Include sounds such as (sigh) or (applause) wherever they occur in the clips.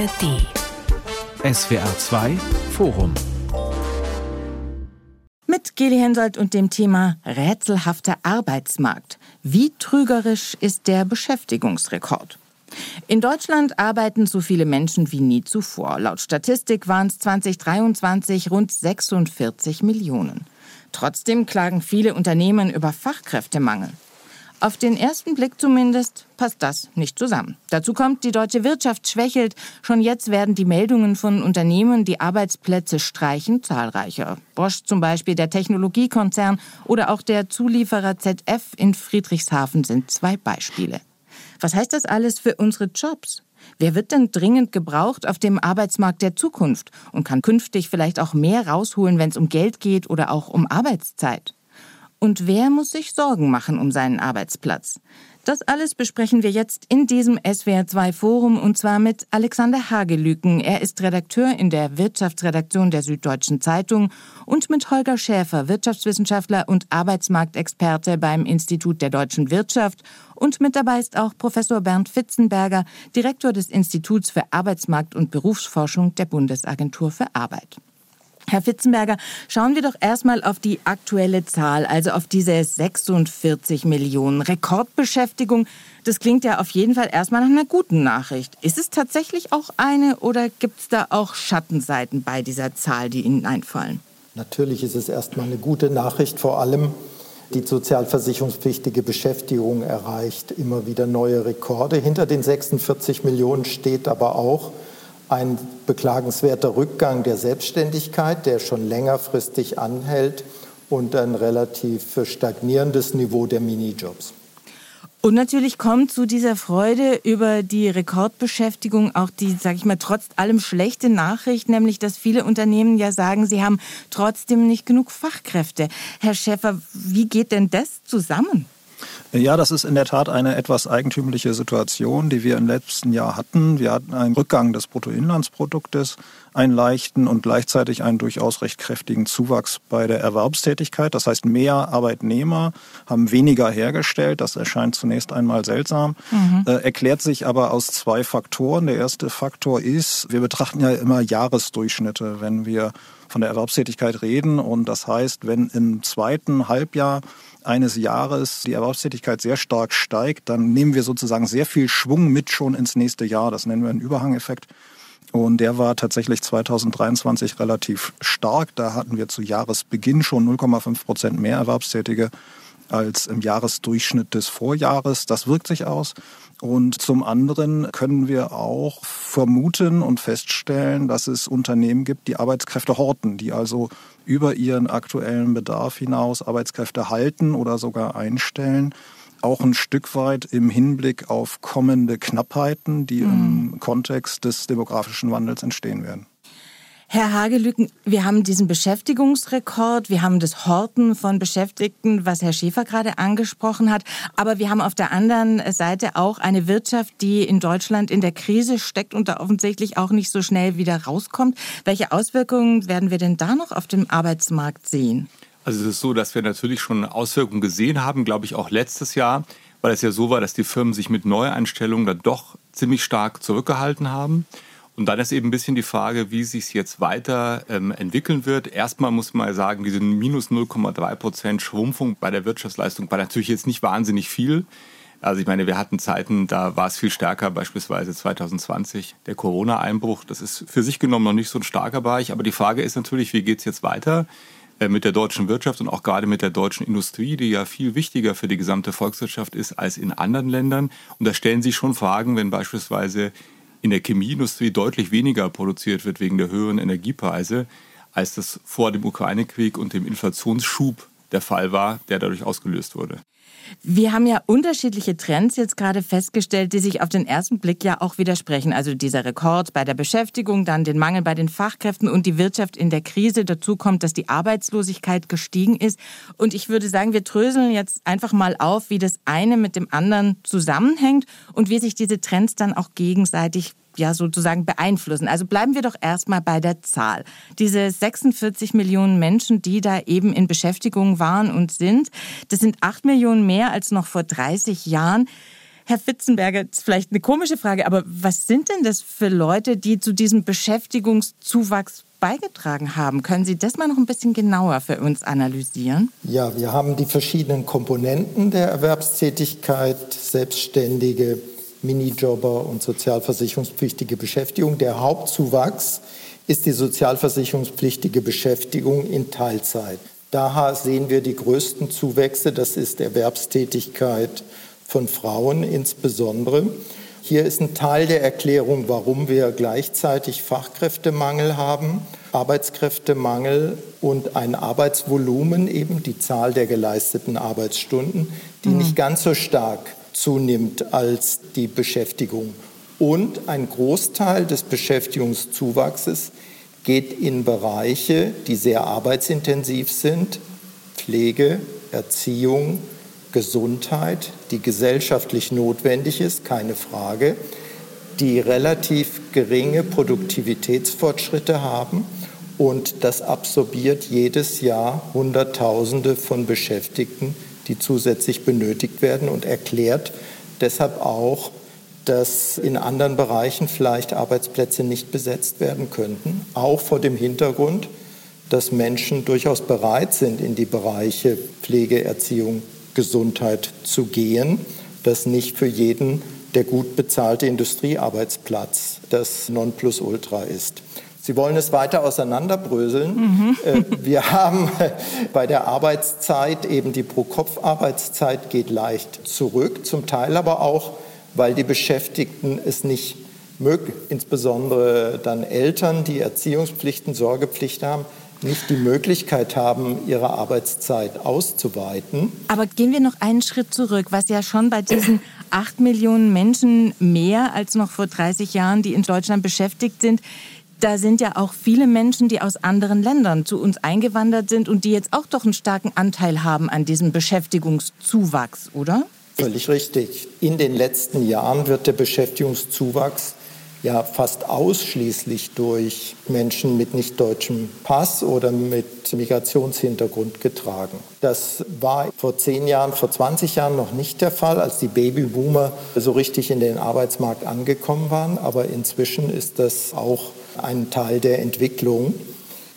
ARD. SWR 2 Forum. Mit Geli Hensoldt und dem Thema rätselhafter Arbeitsmarkt. Wie trügerisch ist der Beschäftigungsrekord? In Deutschland arbeiten so viele Menschen wie nie zuvor. Laut Statistik waren es 2023 rund 46 Millionen. Trotzdem klagen viele Unternehmen über Fachkräftemangel. Auf den ersten Blick zumindest passt das nicht zusammen. Dazu kommt, die deutsche Wirtschaft schwächelt. Schon jetzt werden die Meldungen von Unternehmen, die Arbeitsplätze streichen, zahlreicher. Bosch zum Beispiel, der Technologiekonzern oder auch der Zulieferer ZF in Friedrichshafen sind zwei Beispiele. Was heißt das alles für unsere Jobs? Wer wird denn dringend gebraucht auf dem Arbeitsmarkt der Zukunft und kann künftig vielleicht auch mehr rausholen, wenn es um Geld geht oder auch um Arbeitszeit? Und wer muss sich Sorgen machen um seinen Arbeitsplatz? Das alles besprechen wir jetzt in diesem SWR2 Forum und zwar mit Alexander Hagelüken. Er ist Redakteur in der Wirtschaftsredaktion der Süddeutschen Zeitung und mit Holger Schäfer, Wirtschaftswissenschaftler und Arbeitsmarktexperte beim Institut der deutschen Wirtschaft. Und mit dabei ist auch Professor Bernd Fitzenberger, Direktor des Instituts für Arbeitsmarkt und Berufsforschung der Bundesagentur für Arbeit. Herr Fitzenberger, schauen wir doch erstmal auf die aktuelle Zahl, also auf diese 46 Millionen Rekordbeschäftigung. Das klingt ja auf jeden Fall erstmal nach einer guten Nachricht. Ist es tatsächlich auch eine oder gibt es da auch Schattenseiten bei dieser Zahl, die Ihnen einfallen? Natürlich ist es erstmal eine gute Nachricht, vor allem die sozialversicherungspflichtige Beschäftigung erreicht immer wieder neue Rekorde. Hinter den 46 Millionen steht aber auch, ein beklagenswerter Rückgang der Selbstständigkeit, der schon längerfristig anhält und ein relativ stagnierendes Niveau der Minijobs. Und natürlich kommt zu dieser Freude über die Rekordbeschäftigung auch die, sage ich mal, trotz allem schlechte Nachricht, nämlich dass viele Unternehmen ja sagen, sie haben trotzdem nicht genug Fachkräfte. Herr Schäfer, wie geht denn das zusammen? Ja, das ist in der Tat eine etwas eigentümliche Situation, die wir im letzten Jahr hatten. Wir hatten einen Rückgang des Bruttoinlandsproduktes, einen leichten und gleichzeitig einen durchaus recht kräftigen Zuwachs bei der Erwerbstätigkeit. Das heißt, mehr Arbeitnehmer haben weniger hergestellt. Das erscheint zunächst einmal seltsam, mhm. äh, erklärt sich aber aus zwei Faktoren. Der erste Faktor ist, wir betrachten ja immer Jahresdurchschnitte, wenn wir von der Erwerbstätigkeit reden. Und das heißt, wenn im zweiten Halbjahr eines Jahres die Erwerbstätigkeit sehr stark steigt, dann nehmen wir sozusagen sehr viel Schwung mit schon ins nächste Jahr. Das nennen wir einen Überhangeffekt. Und der war tatsächlich 2023 relativ stark. Da hatten wir zu Jahresbeginn schon 0,5 Prozent mehr Erwerbstätige als im Jahresdurchschnitt des Vorjahres. Das wirkt sich aus. Und zum anderen können wir auch vermuten und feststellen, dass es Unternehmen gibt, die Arbeitskräfte horten, die also über ihren aktuellen Bedarf hinaus Arbeitskräfte halten oder sogar einstellen. Auch ein Stück weit im Hinblick auf kommende Knappheiten, die mhm. im Kontext des demografischen Wandels entstehen werden. Herr Hagelücken, wir haben diesen Beschäftigungsrekord, wir haben das Horten von Beschäftigten, was Herr Schäfer gerade angesprochen hat, aber wir haben auf der anderen Seite auch eine Wirtschaft, die in Deutschland in der Krise steckt und da offensichtlich auch nicht so schnell wieder rauskommt. Welche Auswirkungen werden wir denn da noch auf dem Arbeitsmarkt sehen? Also es ist so, dass wir natürlich schon Auswirkungen gesehen haben, glaube ich auch letztes Jahr, weil es ja so war, dass die Firmen sich mit Neueinstellungen dann doch ziemlich stark zurückgehalten haben. Und dann ist eben ein bisschen die Frage, wie sich es jetzt weiter ähm, entwickeln wird. Erstmal muss man sagen, diese minus 0,3 Prozent Schrumpfung bei der Wirtschaftsleistung war natürlich jetzt nicht wahnsinnig viel. Also ich meine, wir hatten Zeiten, da war es viel stärker, beispielsweise 2020, der Corona-Einbruch. Das ist für sich genommen noch nicht so ein starker Bereich. Aber die Frage ist natürlich, wie geht es jetzt weiter äh, mit der deutschen Wirtschaft und auch gerade mit der deutschen Industrie, die ja viel wichtiger für die gesamte Volkswirtschaft ist als in anderen Ländern. Und da stellen sich schon Fragen, wenn beispielsweise in der Chemieindustrie deutlich weniger produziert wird wegen der höheren Energiepreise, als das vor dem Ukraine-Krieg und dem Inflationsschub der Fall war, der dadurch ausgelöst wurde. Wir haben ja unterschiedliche Trends jetzt gerade festgestellt, die sich auf den ersten Blick ja auch widersprechen. Also dieser Rekord bei der Beschäftigung, dann den Mangel bei den Fachkräften und die Wirtschaft in der Krise. Dazu kommt, dass die Arbeitslosigkeit gestiegen ist. Und ich würde sagen, wir tröseln jetzt einfach mal auf, wie das eine mit dem anderen zusammenhängt und wie sich diese Trends dann auch gegenseitig ja sozusagen beeinflussen. Also bleiben wir doch erstmal bei der Zahl. Diese 46 Millionen Menschen, die da eben in Beschäftigung waren und sind, das sind 8 Millionen mehr als noch vor 30 Jahren. Herr Fitzenberger, das ist vielleicht eine komische Frage, aber was sind denn das für Leute, die zu diesem Beschäftigungszuwachs beigetragen haben? Können Sie das mal noch ein bisschen genauer für uns analysieren? Ja, wir haben die verschiedenen Komponenten der Erwerbstätigkeit, Selbstständige, Minijobber und sozialversicherungspflichtige Beschäftigung. Der Hauptzuwachs ist die sozialversicherungspflichtige Beschäftigung in Teilzeit. Daher sehen wir die größten Zuwächse. Das ist Erwerbstätigkeit von Frauen insbesondere. Hier ist ein Teil der Erklärung, warum wir gleichzeitig Fachkräftemangel haben, Arbeitskräftemangel und ein Arbeitsvolumen, eben die Zahl der geleisteten Arbeitsstunden, die mhm. nicht ganz so stark zunimmt als die Beschäftigung. Und ein Großteil des Beschäftigungszuwachses geht in Bereiche, die sehr arbeitsintensiv sind, Pflege, Erziehung, Gesundheit, die gesellschaftlich notwendig ist, keine Frage, die relativ geringe Produktivitätsfortschritte haben und das absorbiert jedes Jahr Hunderttausende von Beschäftigten, die zusätzlich benötigt werden und erklärt deshalb auch, dass in anderen Bereichen vielleicht Arbeitsplätze nicht besetzt werden könnten, auch vor dem Hintergrund, dass Menschen durchaus bereit sind, in die Bereiche Pflege, Erziehung, Gesundheit zu gehen, dass nicht für jeden der gut bezahlte Industriearbeitsplatz das Nonplusultra ist. Sie wollen es weiter auseinanderbröseln. Mhm. Äh, wir haben bei der Arbeitszeit eben die Pro-Kopf-Arbeitszeit geht leicht zurück, zum Teil aber auch, weil die Beschäftigten es nicht mögen, insbesondere dann Eltern, die Erziehungspflichten, Sorgepflicht haben, nicht die Möglichkeit haben, ihre Arbeitszeit auszuweiten. Aber gehen wir noch einen Schritt zurück, was ja schon bei diesen acht Millionen Menschen mehr als noch vor 30 Jahren, die in Deutschland beschäftigt sind, da sind ja auch viele Menschen, die aus anderen Ländern zu uns eingewandert sind und die jetzt auch doch einen starken Anteil haben an diesem Beschäftigungszuwachs, oder? Völlig richtig. In den letzten Jahren wird der Beschäftigungszuwachs ja fast ausschließlich durch Menschen mit nicht deutschem Pass oder mit Migrationshintergrund getragen. Das war vor zehn Jahren, vor 20 Jahren noch nicht der Fall, als die Babyboomer so richtig in den Arbeitsmarkt angekommen waren. Aber inzwischen ist das auch ein Teil der Entwicklung.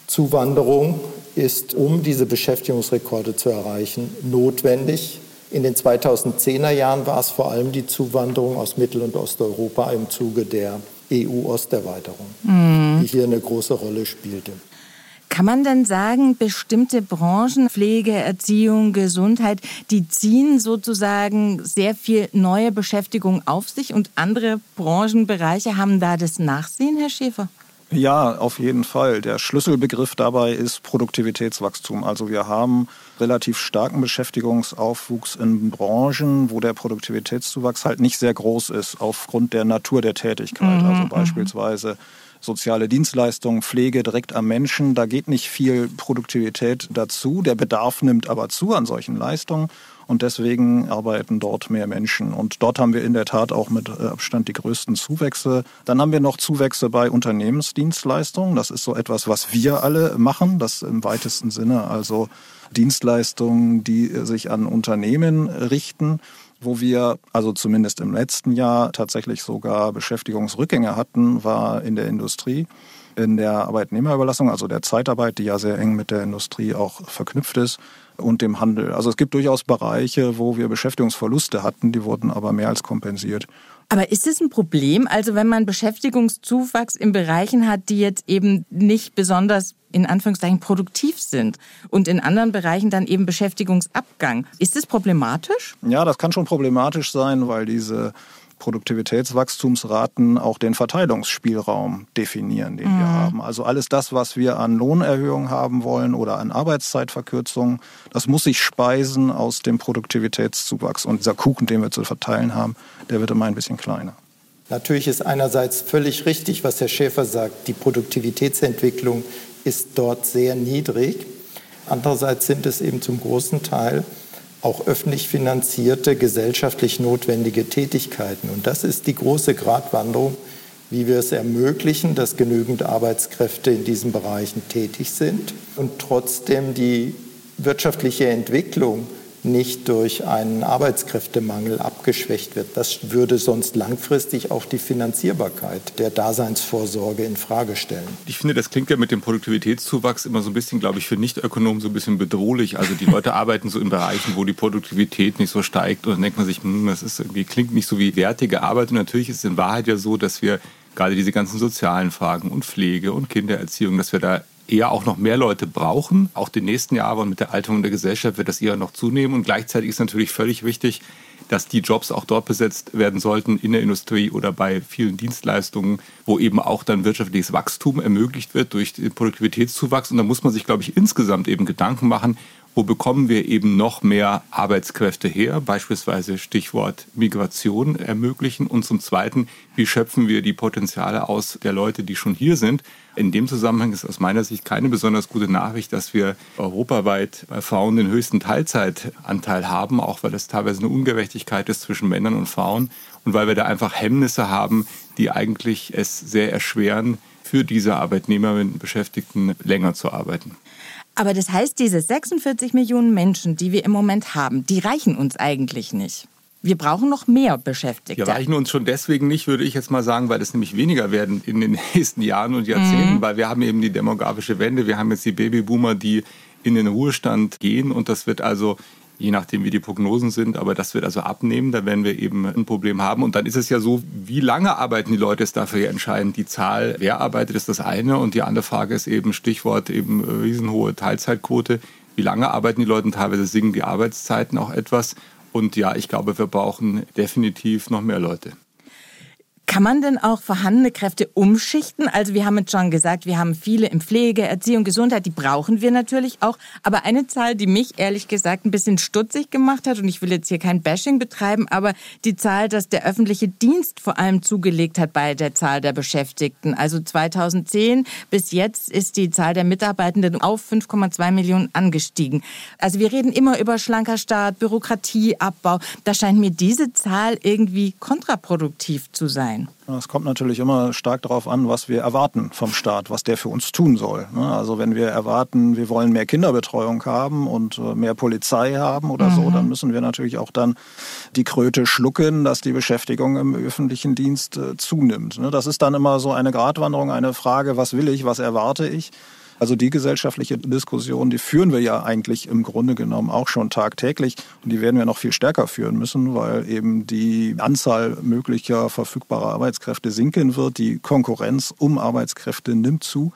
Zuwanderung ist, um diese Beschäftigungsrekorde zu erreichen, notwendig. In den 2010er Jahren war es vor allem die Zuwanderung aus Mittel- und Osteuropa im Zuge der EU-Osterweiterung, mhm. die hier eine große Rolle spielte. Kann man denn sagen, bestimmte Branchen, Pflege, Erziehung, Gesundheit, die ziehen sozusagen sehr viel neue Beschäftigung auf sich und andere Branchenbereiche haben da das Nachsehen, Herr Schäfer? Ja, auf jeden Fall. Der Schlüsselbegriff dabei ist Produktivitätswachstum. Also wir haben relativ starken Beschäftigungsaufwuchs in Branchen, wo der Produktivitätszuwachs halt nicht sehr groß ist aufgrund der Natur der Tätigkeit. Mhm. Also mhm. beispielsweise soziale Dienstleistungen, Pflege direkt am Menschen. Da geht nicht viel Produktivität dazu. Der Bedarf nimmt aber zu an solchen Leistungen und deswegen arbeiten dort mehr Menschen. Und dort haben wir in der Tat auch mit äh, Abstand die größten Zuwächse. Dann haben wir noch Zuwächse bei Unternehmensdienstleistungen. Das ist so etwas, was wir alle machen, das im weitesten Sinne, also Dienstleistungen, die sich an Unternehmen richten wo wir, also zumindest im letzten Jahr, tatsächlich sogar Beschäftigungsrückgänge hatten, war in der Industrie, in der Arbeitnehmerüberlassung, also der Zeitarbeit, die ja sehr eng mit der Industrie auch verknüpft ist und dem Handel. Also es gibt durchaus Bereiche, wo wir Beschäftigungsverluste hatten, die wurden aber mehr als kompensiert. Aber ist es ein Problem, also wenn man Beschäftigungszuwachs in Bereichen hat, die jetzt eben nicht besonders in Anführungszeichen produktiv sind und in anderen Bereichen dann eben Beschäftigungsabgang. Ist es problematisch? Ja, das kann schon problematisch sein, weil diese Produktivitätswachstumsraten auch den Verteilungsspielraum definieren, den mhm. wir haben. Also alles das, was wir an Lohnerhöhung haben wollen oder an Arbeitszeitverkürzung, das muss sich speisen aus dem Produktivitätszuwachs. Und dieser Kuchen, den wir zu verteilen haben, der wird immer ein bisschen kleiner. Natürlich ist einerseits völlig richtig, was Herr Schäfer sagt, die Produktivitätsentwicklung ist dort sehr niedrig. Andererseits sind es eben zum großen Teil auch öffentlich finanzierte, gesellschaftlich notwendige Tätigkeiten. Und das ist die große Gratwanderung, wie wir es ermöglichen, dass genügend Arbeitskräfte in diesen Bereichen tätig sind und trotzdem die wirtschaftliche Entwicklung nicht durch einen Arbeitskräftemangel abgeschwächt wird. Das würde sonst langfristig auch die Finanzierbarkeit der Daseinsvorsorge in Frage stellen. Ich finde, das klingt ja mit dem Produktivitätszuwachs immer so ein bisschen, glaube ich, für Nichtökonomen so ein bisschen bedrohlich. Also die Leute (laughs) arbeiten so in Bereichen, wo die Produktivität nicht so steigt und dann denkt man sich, hm, das ist irgendwie, klingt nicht so wie wertige Arbeit. Und natürlich ist es in Wahrheit ja so, dass wir gerade diese ganzen sozialen Fragen und Pflege und Kindererziehung, dass wir da eher auch noch mehr Leute brauchen. Auch die nächsten Jahre und mit der Alterung der Gesellschaft wird das eher noch zunehmen. Und gleichzeitig ist natürlich völlig wichtig, dass die Jobs auch dort besetzt werden sollten, in der Industrie oder bei vielen Dienstleistungen, wo eben auch dann wirtschaftliches Wachstum ermöglicht wird durch den Produktivitätszuwachs. Und da muss man sich, glaube ich, insgesamt eben Gedanken machen, wo bekommen wir eben noch mehr Arbeitskräfte her, beispielsweise Stichwort Migration ermöglichen und zum Zweiten, wie schöpfen wir die Potenziale aus der Leute, die schon hier sind. In dem Zusammenhang ist aus meiner Sicht keine besonders gute Nachricht, dass wir europaweit bei Frauen den höchsten Teilzeitanteil haben, auch weil das teilweise eine Ungerechtigkeit ist zwischen Männern und Frauen und weil wir da einfach Hemmnisse haben, die eigentlich es sehr erschweren, für diese Arbeitnehmerinnen Beschäftigten länger zu arbeiten. Aber das heißt, diese 46 Millionen Menschen, die wir im Moment haben, die reichen uns eigentlich nicht. Wir brauchen noch mehr Beschäftigte. Die reichen uns schon deswegen nicht, würde ich jetzt mal sagen, weil es nämlich weniger werden in den (laughs) nächsten Jahren und Jahrzehnten, mhm. weil wir haben eben die demografische Wende, wir haben jetzt die Babyboomer, die in den Ruhestand gehen und das wird also je nachdem, wie die Prognosen sind. Aber das wird also abnehmen, da werden wir eben ein Problem haben. Und dann ist es ja so, wie lange arbeiten die Leute, ist dafür entscheidend. Die Zahl, wer arbeitet, ist das eine. Und die andere Frage ist eben Stichwort eben äh, riesenhohe Teilzeitquote. Wie lange arbeiten die Leute? Teilweise singen die Arbeitszeiten auch etwas. Und ja, ich glaube, wir brauchen definitiv noch mehr Leute. Kann man denn auch vorhandene Kräfte umschichten? Also wir haben jetzt schon gesagt, wir haben viele in Pflege, Erziehung, Gesundheit, die brauchen wir natürlich auch. Aber eine Zahl, die mich ehrlich gesagt ein bisschen stutzig gemacht hat, und ich will jetzt hier kein Bashing betreiben, aber die Zahl, dass der öffentliche Dienst vor allem zugelegt hat bei der Zahl der Beschäftigten. Also 2010 bis jetzt ist die Zahl der Mitarbeitenden auf 5,2 Millionen angestiegen. Also wir reden immer über schlanker Staat, Bürokratieabbau. Da scheint mir diese Zahl irgendwie kontraproduktiv zu sein sein? Es kommt natürlich immer stark darauf an, was wir erwarten vom Staat, was der für uns tun soll. Ne? Also wenn wir erwarten, wir wollen mehr Kinderbetreuung haben und äh, mehr Polizei haben oder mhm. so, dann müssen wir natürlich auch dann die Kröte schlucken, dass die Beschäftigung im öffentlichen Dienst äh, zunimmt. Ne? Das ist dann immer so eine Gratwanderung, eine Frage, was will ich, was erwarte ich? Also die gesellschaftliche Diskussion, die führen wir ja eigentlich im Grunde genommen auch schon tagtäglich und die werden wir noch viel stärker führen müssen, weil eben die Anzahl möglicher verfügbarer Arbeitskräfte sinken wird, die Konkurrenz um Arbeitskräfte nimmt zu.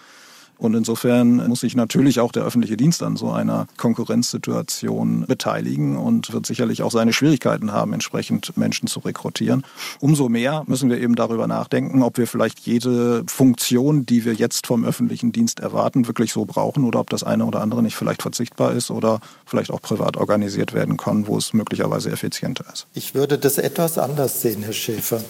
Und insofern muss sich natürlich auch der öffentliche Dienst an so einer Konkurrenzsituation beteiligen und wird sicherlich auch seine Schwierigkeiten haben, entsprechend Menschen zu rekrutieren. Umso mehr müssen wir eben darüber nachdenken, ob wir vielleicht jede Funktion, die wir jetzt vom öffentlichen Dienst erwarten, wirklich so brauchen oder ob das eine oder andere nicht vielleicht verzichtbar ist oder vielleicht auch privat organisiert werden kann, wo es möglicherweise effizienter ist. Ich würde das etwas anders sehen, Herr Schäfer.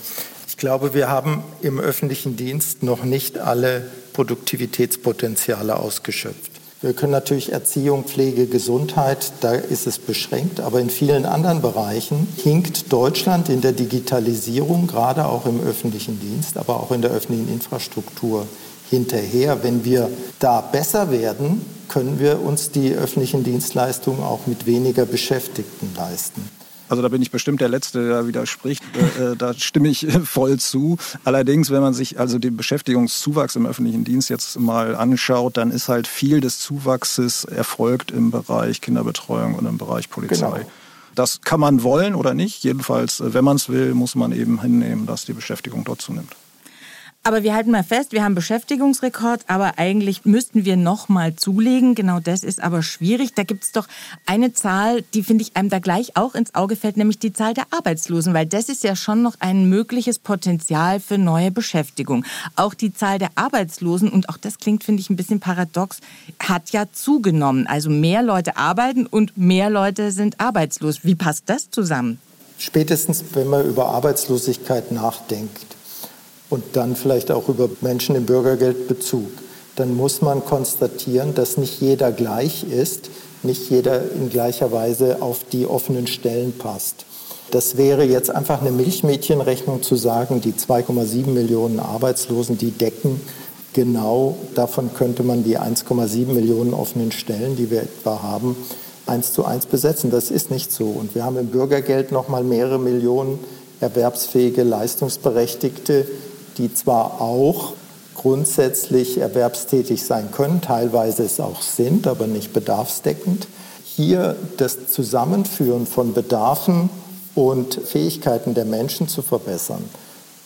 Ich glaube, wir haben im öffentlichen Dienst noch nicht alle Produktivitätspotenziale ausgeschöpft. Wir können natürlich Erziehung, Pflege, Gesundheit, da ist es beschränkt, aber in vielen anderen Bereichen hinkt Deutschland in der Digitalisierung, gerade auch im öffentlichen Dienst, aber auch in der öffentlichen Infrastruktur hinterher. Wenn wir da besser werden, können wir uns die öffentlichen Dienstleistungen auch mit weniger Beschäftigten leisten. Also da bin ich bestimmt der Letzte, der da widerspricht. Äh, äh, da stimme ich voll zu. Allerdings, wenn man sich also den Beschäftigungszuwachs im öffentlichen Dienst jetzt mal anschaut, dann ist halt viel des Zuwachses erfolgt im Bereich Kinderbetreuung und im Bereich Polizei. Genau. Das kann man wollen oder nicht. Jedenfalls, äh, wenn man es will, muss man eben hinnehmen, dass die Beschäftigung dort zunimmt. Aber wir halten mal fest, wir haben Beschäftigungsrekord, aber eigentlich müssten wir noch mal zulegen. Genau das ist aber schwierig. Da gibt es doch eine Zahl, die finde ich einem da gleich auch ins Auge fällt, nämlich die Zahl der Arbeitslosen, weil das ist ja schon noch ein mögliches Potenzial für neue Beschäftigung. Auch die Zahl der Arbeitslosen, und auch das klingt, finde ich, ein bisschen paradox, hat ja zugenommen. Also mehr Leute arbeiten und mehr Leute sind arbeitslos. Wie passt das zusammen? Spätestens, wenn man über Arbeitslosigkeit nachdenkt, und dann vielleicht auch über Menschen im Bürgergeldbezug, dann muss man konstatieren, dass nicht jeder gleich ist, nicht jeder in gleicher Weise auf die offenen Stellen passt. Das wäre jetzt einfach eine Milchmädchenrechnung zu sagen, die 2,7 Millionen Arbeitslosen, die decken genau, davon könnte man die 1,7 Millionen offenen Stellen, die wir etwa haben, eins zu eins besetzen. Das ist nicht so. Und wir haben im Bürgergeld noch mal mehrere Millionen erwerbsfähige Leistungsberechtigte, die zwar auch grundsätzlich erwerbstätig sein können, teilweise es auch sind, aber nicht bedarfsdeckend. Hier das Zusammenführen von Bedarfen und Fähigkeiten der Menschen zu verbessern,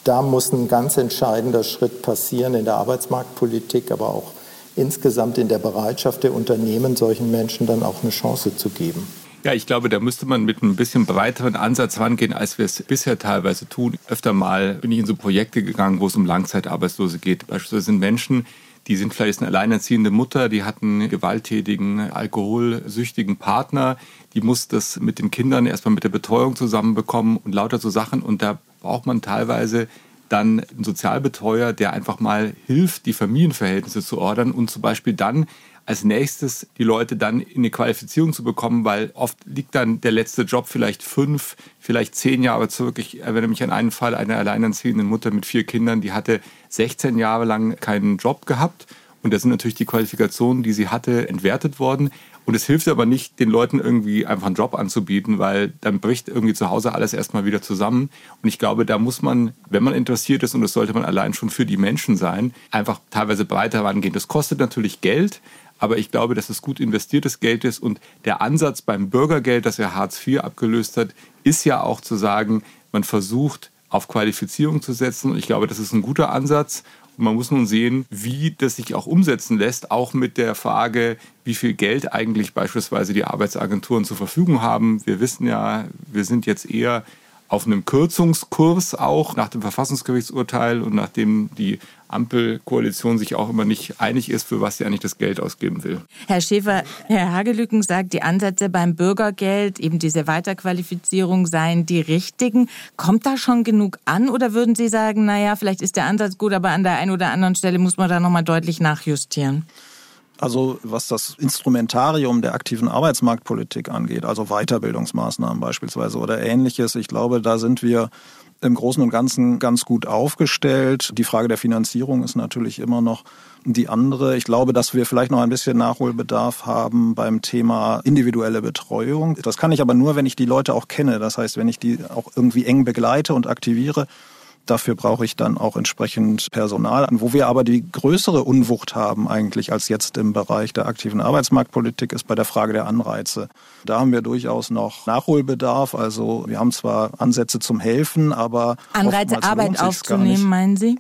da muss ein ganz entscheidender Schritt passieren in der Arbeitsmarktpolitik, aber auch insgesamt in der Bereitschaft der Unternehmen, solchen Menschen dann auch eine Chance zu geben. Ja, ich glaube, da müsste man mit einem bisschen breiteren Ansatz rangehen, als wir es bisher teilweise tun. Öfter mal bin ich in so Projekte gegangen, wo es um Langzeitarbeitslose geht. Beispielsweise sind Menschen, die sind vielleicht eine alleinerziehende Mutter, die hat einen gewalttätigen, alkoholsüchtigen Partner, die muss das mit den Kindern erstmal mit der Betreuung zusammenbekommen und lauter so Sachen. Und da braucht man teilweise dann einen Sozialbetreuer, der einfach mal hilft, die Familienverhältnisse zu ordern und zum Beispiel dann als nächstes die Leute dann in eine Qualifizierung zu bekommen, weil oft liegt dann der letzte Job vielleicht fünf, vielleicht zehn Jahre zurück. Ich erinnere mich an einen Fall einer alleinerziehenden Mutter mit vier Kindern, die hatte 16 Jahre lang keinen Job gehabt. Und da sind natürlich die Qualifikationen, die sie hatte, entwertet worden. Und es hilft aber nicht, den Leuten irgendwie einfach einen Job anzubieten, weil dann bricht irgendwie zu Hause alles erstmal wieder zusammen. Und ich glaube, da muss man, wenn man interessiert ist, und das sollte man allein schon für die Menschen sein, einfach teilweise breiter rangehen. Das kostet natürlich Geld, aber ich glaube, dass es gut investiertes Geld ist. Und der Ansatz beim Bürgergeld, das ja Hartz IV abgelöst hat, ist ja auch zu sagen, man versucht auf Qualifizierung zu setzen. Und ich glaube, das ist ein guter Ansatz. Und man muss nun sehen, wie das sich auch umsetzen lässt, auch mit der Frage, wie viel Geld eigentlich beispielsweise die Arbeitsagenturen zur Verfügung haben. Wir wissen ja, wir sind jetzt eher auf einem Kürzungskurs auch nach dem Verfassungsgerichtsurteil und nachdem die Ampelkoalition sich auch immer nicht einig ist, für was sie eigentlich das Geld ausgeben will. Herr Schäfer, Herr Hagelücken sagt, die Ansätze beim Bürgergeld, eben diese Weiterqualifizierung seien die richtigen. Kommt da schon genug an oder würden Sie sagen, naja, vielleicht ist der Ansatz gut, aber an der einen oder anderen Stelle muss man da nochmal deutlich nachjustieren? Also was das Instrumentarium der aktiven Arbeitsmarktpolitik angeht, also Weiterbildungsmaßnahmen beispielsweise oder ähnliches, ich glaube, da sind wir im Großen und Ganzen ganz gut aufgestellt. Die Frage der Finanzierung ist natürlich immer noch die andere. Ich glaube, dass wir vielleicht noch ein bisschen Nachholbedarf haben beim Thema individuelle Betreuung. Das kann ich aber nur, wenn ich die Leute auch kenne. Das heißt, wenn ich die auch irgendwie eng begleite und aktiviere. Dafür brauche ich dann auch entsprechend Personal. Wo wir aber die größere Unwucht haben eigentlich als jetzt im Bereich der aktiven Arbeitsmarktpolitik ist bei der Frage der Anreize. Da haben wir durchaus noch Nachholbedarf. Also wir haben zwar Ansätze zum Helfen, aber Anreize Arbeit aufzunehmen, meinen Sie?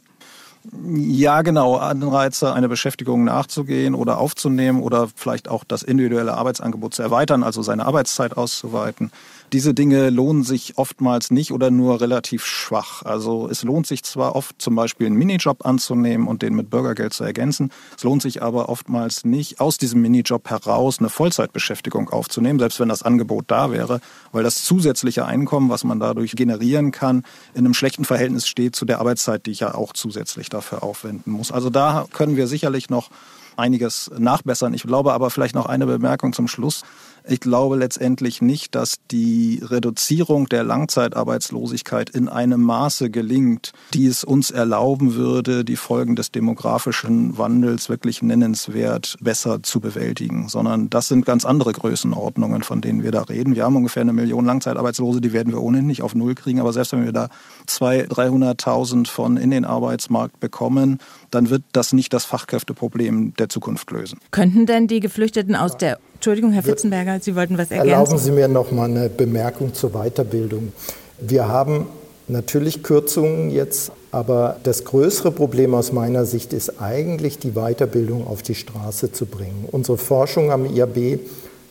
Ja, genau. Anreize, eine Beschäftigung nachzugehen oder aufzunehmen oder vielleicht auch das individuelle Arbeitsangebot zu erweitern, also seine Arbeitszeit auszuweiten. Diese Dinge lohnen sich oftmals nicht oder nur relativ schwach. Also es lohnt sich zwar oft zum Beispiel einen Minijob anzunehmen und den mit Bürgergeld zu ergänzen, es lohnt sich aber oftmals nicht, aus diesem Minijob heraus eine Vollzeitbeschäftigung aufzunehmen, selbst wenn das Angebot da wäre, weil das zusätzliche Einkommen, was man dadurch generieren kann, in einem schlechten Verhältnis steht zu der Arbeitszeit, die ich ja auch zusätzlich dafür aufwenden muss. Also da können wir sicherlich noch einiges nachbessern. Ich glaube aber vielleicht noch eine Bemerkung zum Schluss. Ich glaube letztendlich nicht, dass die Reduzierung der Langzeitarbeitslosigkeit in einem Maße gelingt, die es uns erlauben würde, die Folgen des demografischen Wandels wirklich nennenswert besser zu bewältigen, sondern das sind ganz andere Größenordnungen, von denen wir da reden. Wir haben ungefähr eine Million Langzeitarbeitslose, die werden wir ohnehin nicht auf Null kriegen, aber selbst wenn wir da 200.000, 300.000 von in den Arbeitsmarkt bekommen, dann wird das nicht das Fachkräfteproblem der Zukunft lösen. Könnten denn die Geflüchteten aus der Entschuldigung, Herr Fitzenberger, Sie wollten was ergänzen. Erlauben Sie mir noch mal eine Bemerkung zur Weiterbildung. Wir haben natürlich Kürzungen jetzt, aber das größere Problem aus meiner Sicht ist eigentlich, die Weiterbildung auf die Straße zu bringen. Unsere Forschung am IAB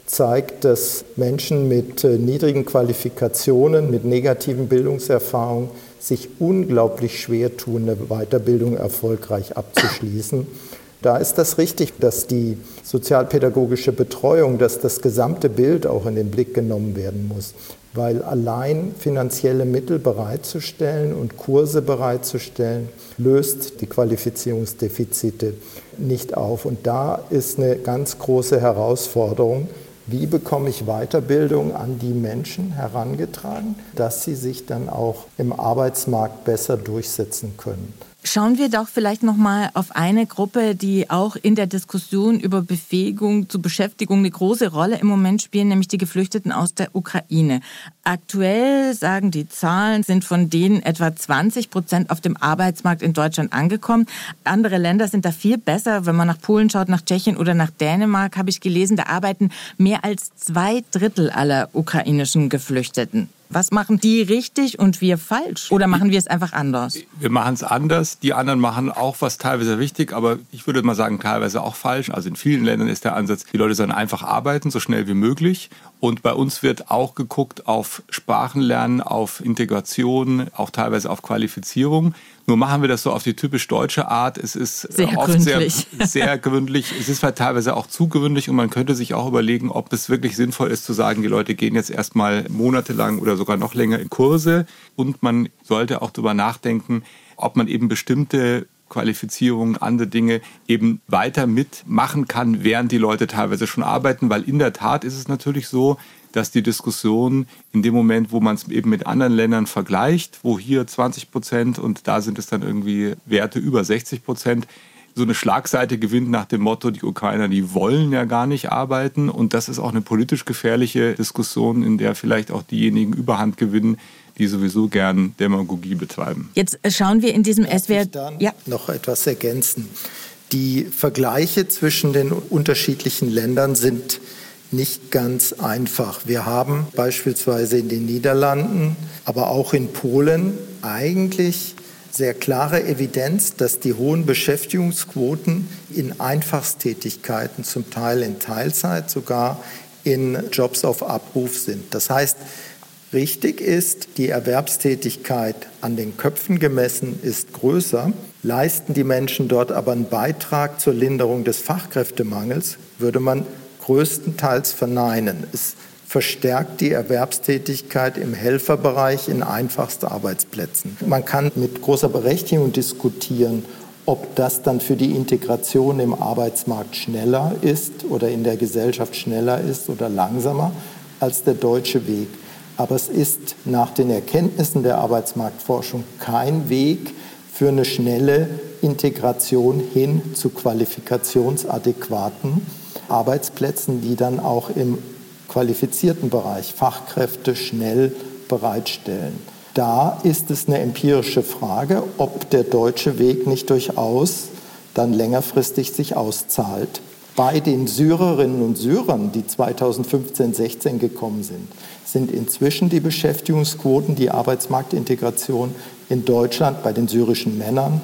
zeigt, dass Menschen mit äh, niedrigen Qualifikationen, mit negativen Bildungserfahrungen sich unglaublich schwer tun, eine Weiterbildung erfolgreich abzuschließen. Da ist das richtig, dass die sozialpädagogische Betreuung, dass das gesamte Bild auch in den Blick genommen werden muss. Weil allein finanzielle Mittel bereitzustellen und Kurse bereitzustellen, löst die Qualifizierungsdefizite nicht auf. Und da ist eine ganz große Herausforderung, wie bekomme ich Weiterbildung an die Menschen herangetragen, dass sie sich dann auch im Arbeitsmarkt besser durchsetzen können. Schauen wir doch vielleicht noch mal auf eine Gruppe, die auch in der Diskussion über Befähigung zu Beschäftigung eine große Rolle im Moment spielen, nämlich die Geflüchteten aus der Ukraine. Aktuell sagen die Zahlen, sind von denen etwa 20 Prozent auf dem Arbeitsmarkt in Deutschland angekommen. Andere Länder sind da viel besser. Wenn man nach Polen schaut, nach Tschechien oder nach Dänemark, habe ich gelesen, da arbeiten mehr als zwei Drittel aller ukrainischen Geflüchteten. Was machen die richtig und wir falsch? Oder machen wir es einfach anders? Wir machen es anders. Die anderen machen auch was teilweise richtig, aber ich würde mal sagen, teilweise auch falsch. Also in vielen Ländern ist der Ansatz, die Leute sollen einfach arbeiten, so schnell wie möglich. Und bei uns wird auch geguckt auf Sprachenlernen, auf Integration, auch teilweise auf Qualifizierung. Nur machen wir das so auf die typisch deutsche Art. Es ist sehr oft gründlich. (laughs) sehr, sehr gewöhnlich. Es ist halt teilweise auch zu gewöhnlich und man könnte sich auch überlegen, ob es wirklich sinnvoll ist zu sagen, die Leute gehen jetzt erstmal monatelang oder sogar noch länger in Kurse. Und man sollte auch darüber nachdenken, ob man eben bestimmte Qualifizierungen, andere Dinge eben weiter mitmachen kann, während die Leute teilweise schon arbeiten, weil in der Tat ist es natürlich so, dass die Diskussion in dem Moment, wo man es eben mit anderen Ländern vergleicht, wo hier 20 Prozent und da sind es dann irgendwie Werte über 60 Prozent, so eine Schlagseite gewinnt nach dem Motto, die Ukrainer, die wollen ja gar nicht arbeiten. Und das ist auch eine politisch gefährliche Diskussion, in der vielleicht auch diejenigen Überhand gewinnen, die sowieso gern Demagogie betreiben. Jetzt schauen wir in diesem SWR. dann noch etwas ergänzen. Die Vergleiche zwischen den unterschiedlichen Ländern sind nicht ganz einfach. Wir haben beispielsweise in den Niederlanden, aber auch in Polen eigentlich sehr klare Evidenz, dass die hohen Beschäftigungsquoten in Einfachstätigkeiten, zum Teil in Teilzeit, sogar in Jobs auf Abruf sind. Das heißt, richtig ist, die Erwerbstätigkeit an den Köpfen gemessen ist größer. Leisten die Menschen dort aber einen Beitrag zur Linderung des Fachkräftemangels, würde man größtenteils verneinen. Es verstärkt die Erwerbstätigkeit im Helferbereich in einfachsten Arbeitsplätzen. Man kann mit großer Berechtigung diskutieren, ob das dann für die Integration im Arbeitsmarkt schneller ist oder in der Gesellschaft schneller ist oder langsamer als der deutsche Weg. Aber es ist nach den Erkenntnissen der Arbeitsmarktforschung kein Weg für eine schnelle Integration hin zu qualifikationsadäquaten Arbeitsplätzen, die dann auch im qualifizierten Bereich Fachkräfte schnell bereitstellen. Da ist es eine empirische Frage, ob der deutsche Weg nicht durchaus dann längerfristig sich auszahlt. Bei den Syrerinnen und Syrern, die 2015, 16 gekommen sind, sind inzwischen die Beschäftigungsquoten, die Arbeitsmarktintegration in Deutschland bei den syrischen Männern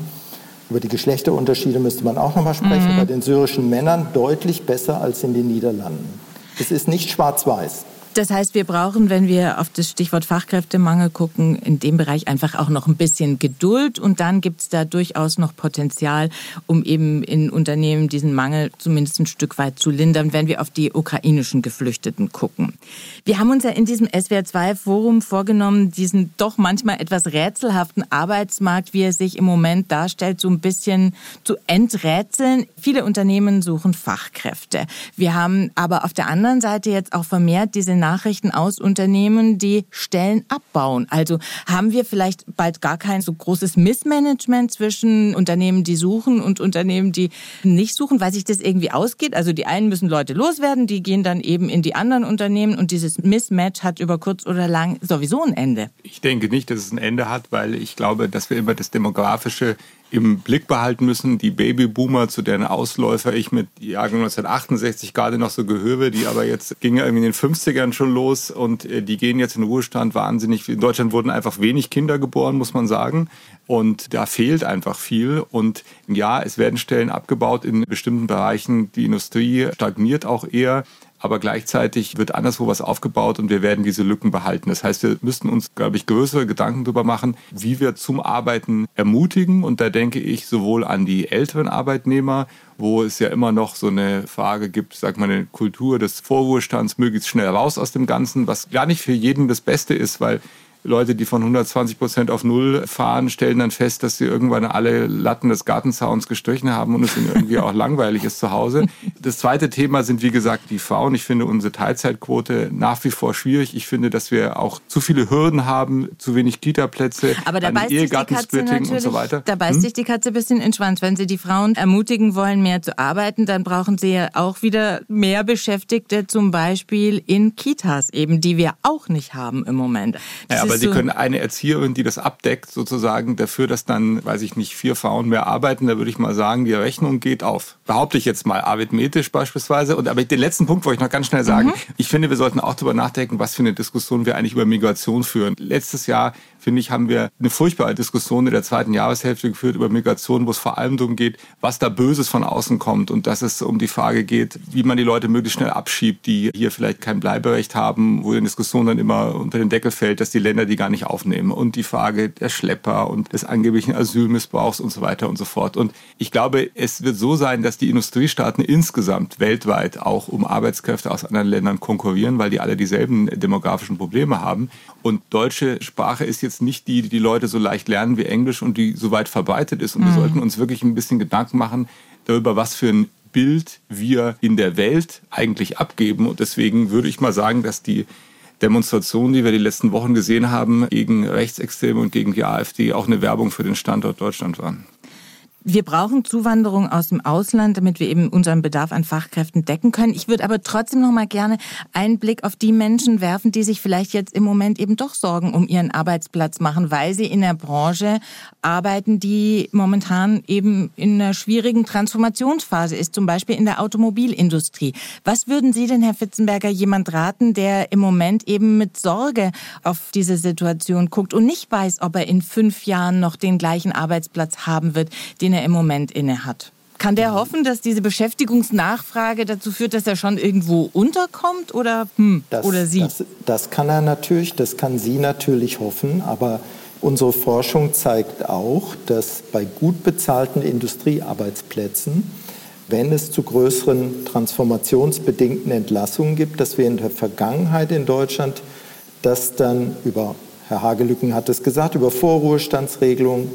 über die Geschlechterunterschiede müsste man auch noch mal sprechen. Mhm. Bei den syrischen Männern deutlich besser als in den Niederlanden. Es ist nicht schwarz-weiß. Das heißt, wir brauchen, wenn wir auf das Stichwort Fachkräftemangel gucken, in dem Bereich einfach auch noch ein bisschen Geduld. Und dann gibt es da durchaus noch Potenzial, um eben in Unternehmen diesen Mangel zumindest ein Stück weit zu lindern, wenn wir auf die ukrainischen Geflüchteten gucken. Wir haben uns ja in diesem SWR2-Forum vorgenommen, diesen doch manchmal etwas rätselhaften Arbeitsmarkt, wie er sich im Moment darstellt, so ein bisschen zu enträtseln. Viele Unternehmen suchen Fachkräfte. Wir haben aber auf der anderen Seite jetzt auch vermehrt diese Nachrichten aus Unternehmen, die Stellen abbauen. Also haben wir vielleicht bald gar kein so großes Missmanagement zwischen Unternehmen, die suchen und Unternehmen, die nicht suchen, weil sich das irgendwie ausgeht. Also die einen müssen Leute loswerden, die gehen dann eben in die anderen Unternehmen und dieses Mismatch hat über kurz oder lang sowieso ein Ende. Ich denke nicht, dass es ein Ende hat, weil ich glaube, dass wir immer das demografische im Blick behalten müssen. Die Babyboomer, zu deren Ausläufer ich mit Jahrgang 1968 gerade noch so gehöre, die aber jetzt ging irgendwie in den 50ern schon los und äh, die gehen jetzt in Ruhestand wahnsinnig. In Deutschland wurden einfach wenig Kinder geboren, muss man sagen. Und da fehlt einfach viel. Und ja, es werden Stellen abgebaut in bestimmten Bereichen. Die Industrie stagniert auch eher aber gleichzeitig wird anderswo was aufgebaut und wir werden diese Lücken behalten. Das heißt, wir müssten uns, glaube ich, größere Gedanken darüber machen, wie wir zum Arbeiten ermutigen. Und da denke ich sowohl an die älteren Arbeitnehmer, wo es ja immer noch so eine Frage gibt, sag mal, eine Kultur des Vorruhestands möglichst schnell raus aus dem Ganzen, was gar nicht für jeden das Beste ist, weil Leute, die von 120 Prozent auf Null fahren, stellen dann fest, dass sie irgendwann alle Latten des Gartenzauns gestrichen haben und es ihnen irgendwie auch (laughs) langweilig ist zu Hause. Das zweite Thema sind, wie gesagt, die Frauen. Ich finde unsere Teilzeitquote nach wie vor schwierig. Ich finde, dass wir auch zu viele Hürden haben, zu wenig Kita-Plätze, Aber da beißt sich die Katze und so weiter. Da beißt hm? sich die Katze ein bisschen in den Schwanz. Wenn Sie die Frauen ermutigen wollen, mehr zu arbeiten, dann brauchen Sie ja auch wieder mehr Beschäftigte, zum Beispiel in Kitas eben, die wir auch nicht haben im Moment. Das ja, aber Sie so können eine Erzieherin, die das abdeckt, sozusagen dafür, dass dann, weiß ich nicht, vier Frauen mehr arbeiten, da würde ich mal sagen, die Rechnung geht auf. Behaupte ich jetzt mal arithmetisch beispielsweise. Und aber den letzten Punkt wollte ich noch ganz schnell sagen. Mhm. Ich finde, wir sollten auch darüber nachdenken, was für eine Diskussion wir eigentlich über Migration führen. Letztes Jahr finde ich, haben wir eine furchtbare Diskussion in der zweiten Jahreshälfte geführt über Migration, wo es vor allem darum geht, was da Böses von außen kommt und dass es um die Frage geht, wie man die Leute möglichst schnell abschiebt, die hier vielleicht kein Bleiberecht haben, wo die Diskussion dann immer unter den Deckel fällt, dass die Länder die gar nicht aufnehmen und die Frage der Schlepper und des angeblichen Asylmissbrauchs und so weiter und so fort. Und ich glaube, es wird so sein, dass die Industriestaaten insgesamt weltweit auch um Arbeitskräfte aus anderen Ländern konkurrieren, weil die alle dieselben demografischen Probleme haben. Und deutsche Sprache ist jetzt nicht die, die die Leute so leicht lernen wie Englisch und die so weit verbreitet ist. Und mhm. wir sollten uns wirklich ein bisschen Gedanken machen darüber, was für ein Bild wir in der Welt eigentlich abgeben. Und deswegen würde ich mal sagen, dass die Demonstrationen, die wir die letzten Wochen gesehen haben, gegen Rechtsextreme und gegen die AfD auch eine Werbung für den Standort Deutschland waren. Wir brauchen Zuwanderung aus dem Ausland, damit wir eben unseren Bedarf an Fachkräften decken können. Ich würde aber trotzdem noch mal gerne einen Blick auf die Menschen werfen, die sich vielleicht jetzt im Moment eben doch Sorgen um ihren Arbeitsplatz machen, weil sie in der Branche arbeiten, die momentan eben in einer schwierigen Transformationsphase ist, zum Beispiel in der Automobilindustrie. Was würden Sie denn, Herr Fitzenberger, jemand raten, der im Moment eben mit Sorge auf diese Situation guckt und nicht weiß, ob er in fünf Jahren noch den gleichen Arbeitsplatz haben wird, den er im Moment inne hat. Kann der hoffen, dass diese Beschäftigungsnachfrage dazu führt, dass er schon irgendwo unterkommt oder, hm, das, oder sie? Das, das kann er natürlich, das kann sie natürlich hoffen, aber unsere Forschung zeigt auch, dass bei gut bezahlten Industriearbeitsplätzen, wenn es zu größeren transformationsbedingten Entlassungen gibt, dass wir in der Vergangenheit in Deutschland das dann über, Herr Hagelücken hat es gesagt, über Vorruhestandsregelungen,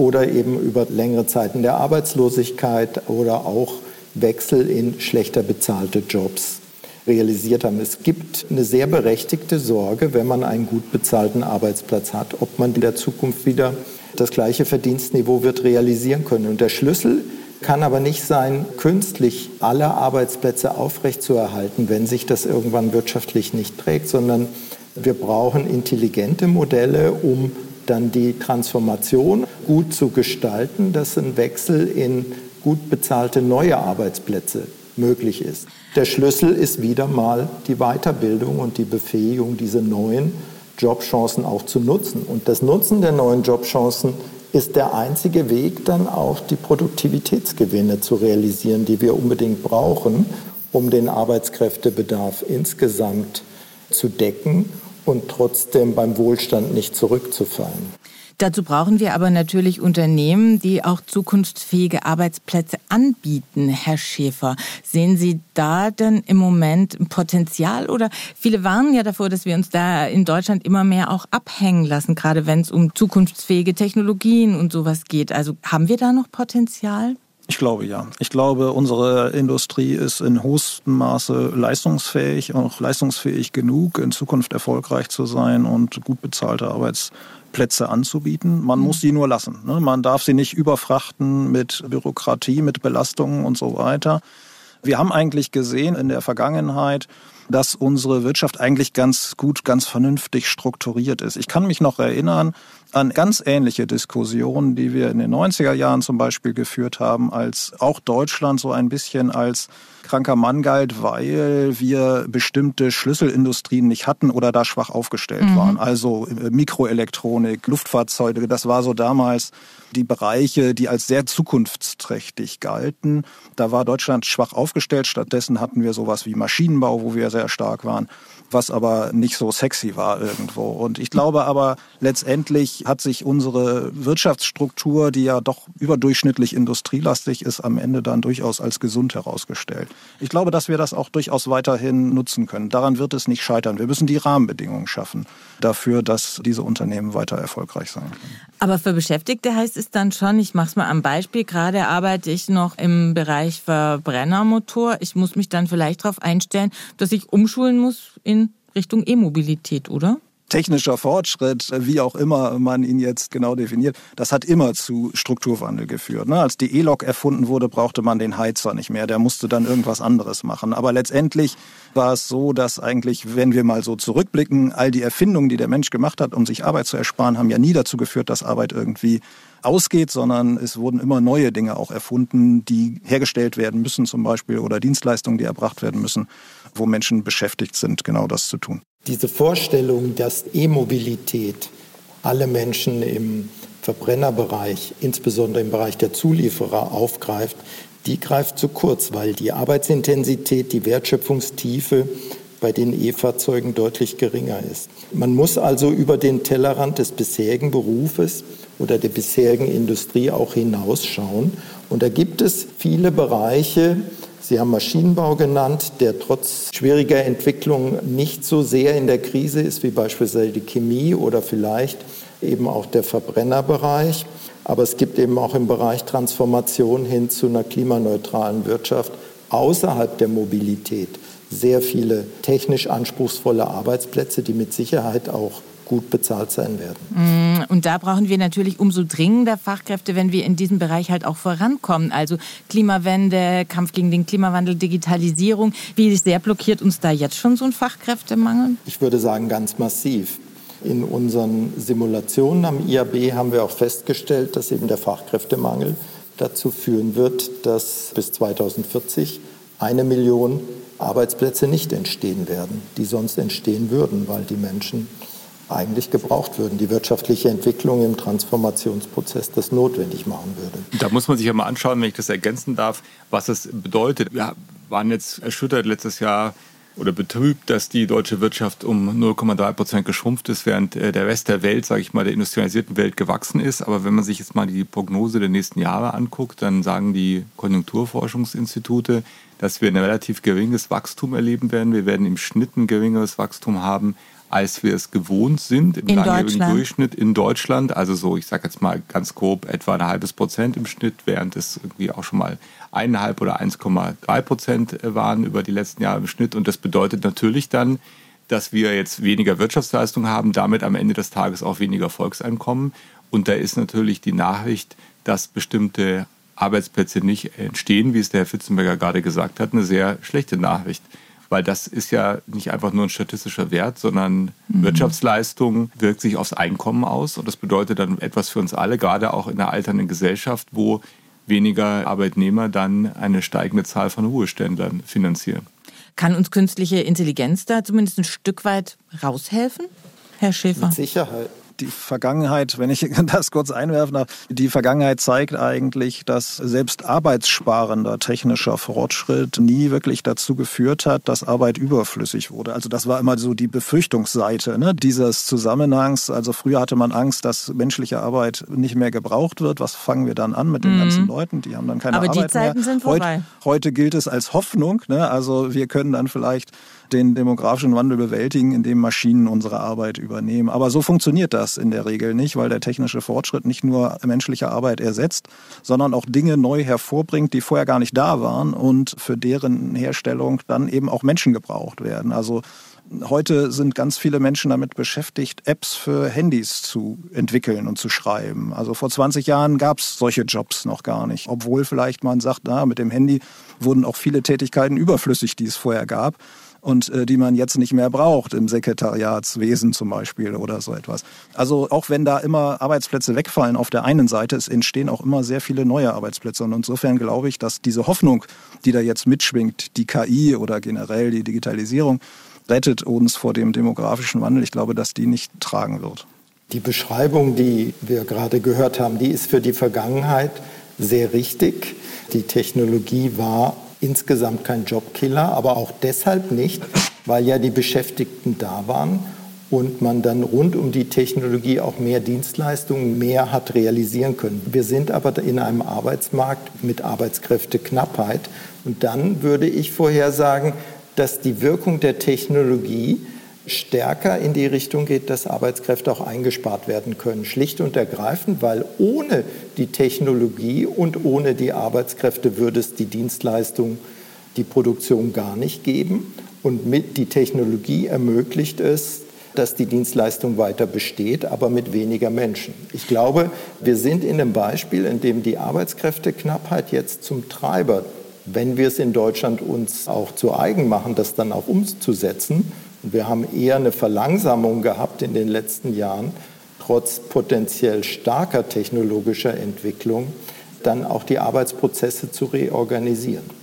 oder eben über längere Zeiten der Arbeitslosigkeit oder auch Wechsel in schlechter bezahlte Jobs realisiert haben. Es gibt eine sehr berechtigte Sorge, wenn man einen gut bezahlten Arbeitsplatz hat, ob man in der Zukunft wieder das gleiche Verdienstniveau wird realisieren können. Und der Schlüssel kann aber nicht sein, künstlich alle Arbeitsplätze aufrechtzuerhalten, wenn sich das irgendwann wirtschaftlich nicht trägt, sondern wir brauchen intelligente Modelle, um dann die Transformation gut zu gestalten, dass ein Wechsel in gut bezahlte neue Arbeitsplätze möglich ist. Der Schlüssel ist wieder mal die Weiterbildung und die Befähigung, diese neuen Jobchancen auch zu nutzen. Und das Nutzen der neuen Jobchancen ist der einzige Weg, dann auch die Produktivitätsgewinne zu realisieren, die wir unbedingt brauchen, um den Arbeitskräftebedarf insgesamt zu decken und trotzdem beim Wohlstand nicht zurückzufallen. Dazu brauchen wir aber natürlich Unternehmen, die auch zukunftsfähige Arbeitsplätze anbieten, Herr Schäfer. Sehen Sie da denn im Moment Potenzial oder viele warnen ja davor, dass wir uns da in Deutschland immer mehr auch abhängen lassen, gerade wenn es um zukunftsfähige Technologien und sowas geht. Also haben wir da noch Potenzial? Ich glaube ja. Ich glaube, unsere Industrie ist in hohem Maße leistungsfähig, auch leistungsfähig genug, in Zukunft erfolgreich zu sein und gut bezahlte Arbeitsplätze anzubieten. Man mhm. muss sie nur lassen. Ne? Man darf sie nicht überfrachten mit Bürokratie, mit Belastungen und so weiter. Wir haben eigentlich gesehen in der Vergangenheit, dass unsere Wirtschaft eigentlich ganz gut, ganz vernünftig strukturiert ist. Ich kann mich noch erinnern an ganz ähnliche Diskussionen, die wir in den 90er Jahren zum Beispiel geführt haben, als auch Deutschland so ein bisschen als kranker Mann galt, weil wir bestimmte Schlüsselindustrien nicht hatten oder da schwach aufgestellt mhm. waren. Also äh, Mikroelektronik, Luftfahrzeuge, das war so damals die Bereiche, die als sehr zukunftsträchtig galten. Da war Deutschland schwach aufgestellt. Stattdessen hatten wir sowas wie Maschinenbau, wo wir sehr sehr stark waren was aber nicht so sexy war irgendwo. Und ich glaube aber, letztendlich hat sich unsere Wirtschaftsstruktur, die ja doch überdurchschnittlich industrielastig ist, am Ende dann durchaus als gesund herausgestellt. Ich glaube, dass wir das auch durchaus weiterhin nutzen können. Daran wird es nicht scheitern. Wir müssen die Rahmenbedingungen schaffen dafür, dass diese Unternehmen weiter erfolgreich sein können. Aber für Beschäftigte heißt es dann schon, ich mache es mal am Beispiel, gerade arbeite ich noch im Bereich Verbrennermotor. Ich muss mich dann vielleicht darauf einstellen, dass ich umschulen muss in Richtung E-Mobilität, oder? technischer Fortschritt, wie auch immer man ihn jetzt genau definiert, das hat immer zu Strukturwandel geführt. Ne? Als die E-Lok erfunden wurde, brauchte man den Heizer nicht mehr. Der musste dann irgendwas anderes machen. Aber letztendlich war es so, dass eigentlich, wenn wir mal so zurückblicken, all die Erfindungen, die der Mensch gemacht hat, um sich Arbeit zu ersparen, haben ja nie dazu geführt, dass Arbeit irgendwie ausgeht, sondern es wurden immer neue Dinge auch erfunden, die hergestellt werden müssen zum Beispiel oder Dienstleistungen, die erbracht werden müssen wo Menschen beschäftigt sind, genau das zu tun. Diese Vorstellung, dass E-Mobilität alle Menschen im Verbrennerbereich, insbesondere im Bereich der Zulieferer, aufgreift, die greift zu kurz, weil die Arbeitsintensität, die Wertschöpfungstiefe bei den E-Fahrzeugen deutlich geringer ist. Man muss also über den Tellerrand des bisherigen Berufes oder der bisherigen Industrie auch hinausschauen. Und da gibt es viele Bereiche, Sie haben Maschinenbau genannt, der trotz schwieriger Entwicklung nicht so sehr in der Krise ist wie beispielsweise die Chemie oder vielleicht eben auch der Verbrennerbereich. Aber es gibt eben auch im Bereich Transformation hin zu einer klimaneutralen Wirtschaft außerhalb der Mobilität sehr viele technisch anspruchsvolle Arbeitsplätze, die mit Sicherheit auch gut bezahlt sein werden. Mm, und da brauchen wir natürlich umso dringender Fachkräfte, wenn wir in diesem Bereich halt auch vorankommen. Also Klimawende, Kampf gegen den Klimawandel, Digitalisierung. Wie sehr blockiert uns da jetzt schon so ein Fachkräftemangel? Ich würde sagen, ganz massiv. In unseren Simulationen am IAB haben wir auch festgestellt, dass eben der Fachkräftemangel dazu führen wird, dass bis 2040 eine Million Arbeitsplätze nicht entstehen werden, die sonst entstehen würden, weil die Menschen eigentlich gebraucht würden, die wirtschaftliche Entwicklung im Transformationsprozess das notwendig machen würde. Da muss man sich ja mal anschauen, wenn ich das ergänzen darf, was es bedeutet. Wir waren jetzt erschüttert letztes Jahr oder betrübt, dass die deutsche Wirtschaft um 0,3 Prozent geschrumpft ist, während äh, der Rest der Welt, sage ich mal, der industrialisierten Welt gewachsen ist. Aber wenn man sich jetzt mal die Prognose der nächsten Jahre anguckt, dann sagen die Konjunkturforschungsinstitute, dass wir ein relativ geringes Wachstum erleben werden. Wir werden im Schnitt ein geringeres Wachstum haben als wir es gewohnt sind im in langjährigen Durchschnitt in Deutschland. Also so, ich sage jetzt mal ganz grob, etwa ein halbes Prozent im Schnitt, während es irgendwie auch schon mal eineinhalb oder 1,3 Prozent waren über die letzten Jahre im Schnitt. Und das bedeutet natürlich dann, dass wir jetzt weniger Wirtschaftsleistung haben, damit am Ende des Tages auch weniger Volkseinkommen. Und da ist natürlich die Nachricht, dass bestimmte Arbeitsplätze nicht entstehen, wie es der Herr Fitzenberger gerade gesagt hat, eine sehr schlechte Nachricht weil das ist ja nicht einfach nur ein statistischer Wert, sondern mhm. Wirtschaftsleistung wirkt sich aufs Einkommen aus und das bedeutet dann etwas für uns alle, gerade auch in der alternden Gesellschaft, wo weniger Arbeitnehmer dann eine steigende Zahl von Ruheständlern finanzieren. Kann uns künstliche Intelligenz da zumindest ein Stück weit raushelfen, Herr Schäfer? Mit Sicherheit die Vergangenheit, wenn ich (laughs) das kurz einwerfen darf, die Vergangenheit zeigt eigentlich, dass selbst arbeitssparender technischer Fortschritt nie wirklich dazu geführt hat, dass Arbeit überflüssig wurde. Also das war immer so die Befürchtungsseite ne, dieses Zusammenhangs. Also früher hatte man Angst, dass menschliche Arbeit nicht mehr gebraucht wird. Was fangen wir dann an mit den mhm. ganzen Leuten? Die haben dann keine Aber Arbeit die Zeiten mehr. sind vorbei. Heute, heute gilt es als Hoffnung. Ne? Also wir können dann vielleicht den demografischen Wandel bewältigen, indem Maschinen unsere Arbeit übernehmen. Aber so funktioniert das in der Regel nicht, weil der technische Fortschritt nicht nur menschliche Arbeit ersetzt, sondern auch Dinge neu hervorbringt, die vorher gar nicht da waren und für deren Herstellung dann eben auch Menschen gebraucht werden. Also Heute sind ganz viele Menschen damit beschäftigt, Apps für Handys zu entwickeln und zu schreiben. Also vor 20 Jahren gab es solche Jobs noch gar nicht. Obwohl vielleicht man sagt, na, mit dem Handy wurden auch viele Tätigkeiten überflüssig, die es vorher gab und äh, die man jetzt nicht mehr braucht, im Sekretariatswesen zum Beispiel oder so etwas. Also auch wenn da immer Arbeitsplätze wegfallen auf der einen Seite, es entstehen auch immer sehr viele neue Arbeitsplätze. Und insofern glaube ich, dass diese Hoffnung, die da jetzt mitschwingt, die KI oder generell die Digitalisierung, rettet uns vor dem demografischen Wandel. Ich glaube, dass die nicht tragen wird. Die Beschreibung, die wir gerade gehört haben, die ist für die Vergangenheit sehr richtig. Die Technologie war insgesamt kein Jobkiller, aber auch deshalb nicht, weil ja die Beschäftigten da waren und man dann rund um die Technologie auch mehr Dienstleistungen, mehr hat realisieren können. Wir sind aber in einem Arbeitsmarkt mit Arbeitskräfteknappheit und dann würde ich vorhersagen, dass die Wirkung der Technologie stärker in die Richtung geht, dass Arbeitskräfte auch eingespart werden können. Schlicht und ergreifend, weil ohne die Technologie und ohne die Arbeitskräfte würde es die Dienstleistung, die Produktion gar nicht geben. Und mit die Technologie ermöglicht es, dass die Dienstleistung weiter besteht, aber mit weniger Menschen. Ich glaube, wir sind in einem Beispiel, in dem die Arbeitskräfteknappheit jetzt zum Treiber, wenn wir es in Deutschland uns auch zu eigen machen, das dann auch umzusetzen. Und wir haben eher eine Verlangsamung gehabt in den letzten Jahren, trotz potenziell starker technologischer Entwicklung, dann auch die Arbeitsprozesse zu reorganisieren.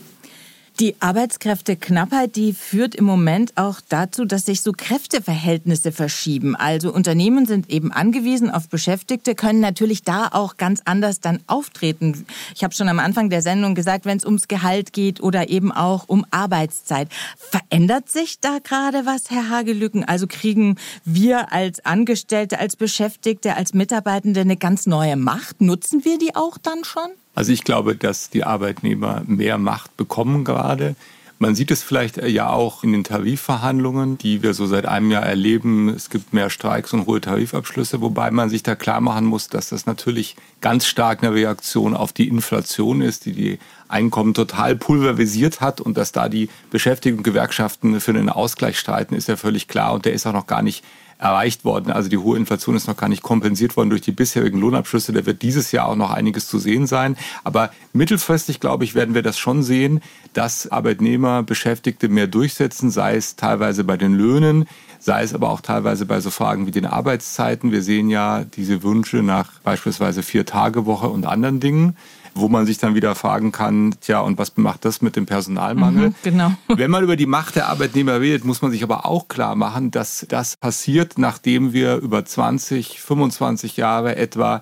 Die Arbeitskräfteknappheit, die führt im Moment auch dazu, dass sich so Kräfteverhältnisse verschieben. Also Unternehmen sind eben angewiesen auf Beschäftigte, können natürlich da auch ganz anders dann auftreten. Ich habe schon am Anfang der Sendung gesagt, wenn es ums Gehalt geht oder eben auch um Arbeitszeit. Verändert sich da gerade was, Herr Hagelücken? Also kriegen wir als Angestellte, als Beschäftigte, als Mitarbeitende eine ganz neue Macht? Nutzen wir die auch dann schon? Also ich glaube, dass die Arbeitnehmer mehr Macht bekommen gerade. Man sieht es vielleicht ja auch in den Tarifverhandlungen, die wir so seit einem Jahr erleben. Es gibt mehr Streiks und hohe Tarifabschlüsse, wobei man sich da klar machen muss, dass das natürlich ganz stark eine Reaktion auf die Inflation ist, die die Einkommen total pulverisiert hat und dass da die Beschäftigten und Gewerkschaften für einen Ausgleich streiten, ist ja völlig klar und der ist auch noch gar nicht erreicht worden. Also die hohe Inflation ist noch gar nicht kompensiert worden durch die bisherigen Lohnabschlüsse. Da wird dieses Jahr auch noch einiges zu sehen sein. Aber mittelfristig, glaube ich, werden wir das schon sehen, dass Arbeitnehmer, Beschäftigte mehr durchsetzen, sei es teilweise bei den Löhnen, sei es aber auch teilweise bei so Fragen wie den Arbeitszeiten. Wir sehen ja diese Wünsche nach beispielsweise Vier-Tage-Woche und anderen Dingen wo man sich dann wieder fragen kann, tja, und was macht das mit dem Personalmangel? Mhm, genau. (laughs) Wenn man über die Macht der Arbeitnehmer redet, muss man sich aber auch klar machen, dass das passiert, nachdem wir über 20, 25 Jahre etwa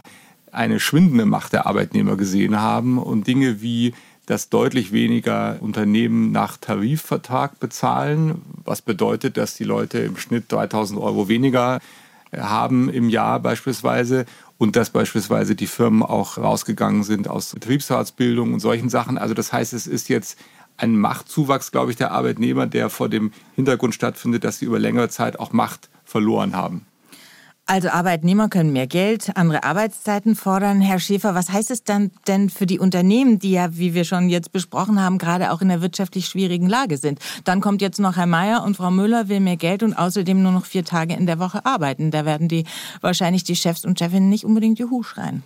eine schwindende Macht der Arbeitnehmer gesehen haben und Dinge wie dass deutlich weniger Unternehmen nach Tarifvertrag bezahlen, was bedeutet, dass die Leute im Schnitt 3000 Euro weniger haben im Jahr beispielsweise und dass beispielsweise die Firmen auch rausgegangen sind aus Betriebsratsbildung und solchen Sachen. Also das heißt, es ist jetzt ein Machtzuwachs, glaube ich, der Arbeitnehmer, der vor dem Hintergrund stattfindet, dass sie über längere Zeit auch Macht verloren haben. Also Arbeitnehmer können mehr Geld, andere Arbeitszeiten fordern. Herr Schäfer, was heißt es dann denn für die Unternehmen, die ja, wie wir schon jetzt besprochen haben, gerade auch in der wirtschaftlich schwierigen Lage sind? Dann kommt jetzt noch Herr Mayer und Frau Müller will mehr Geld und außerdem nur noch vier Tage in der Woche arbeiten. Da werden die wahrscheinlich die Chefs und Chefinnen nicht unbedingt Juhu schreien.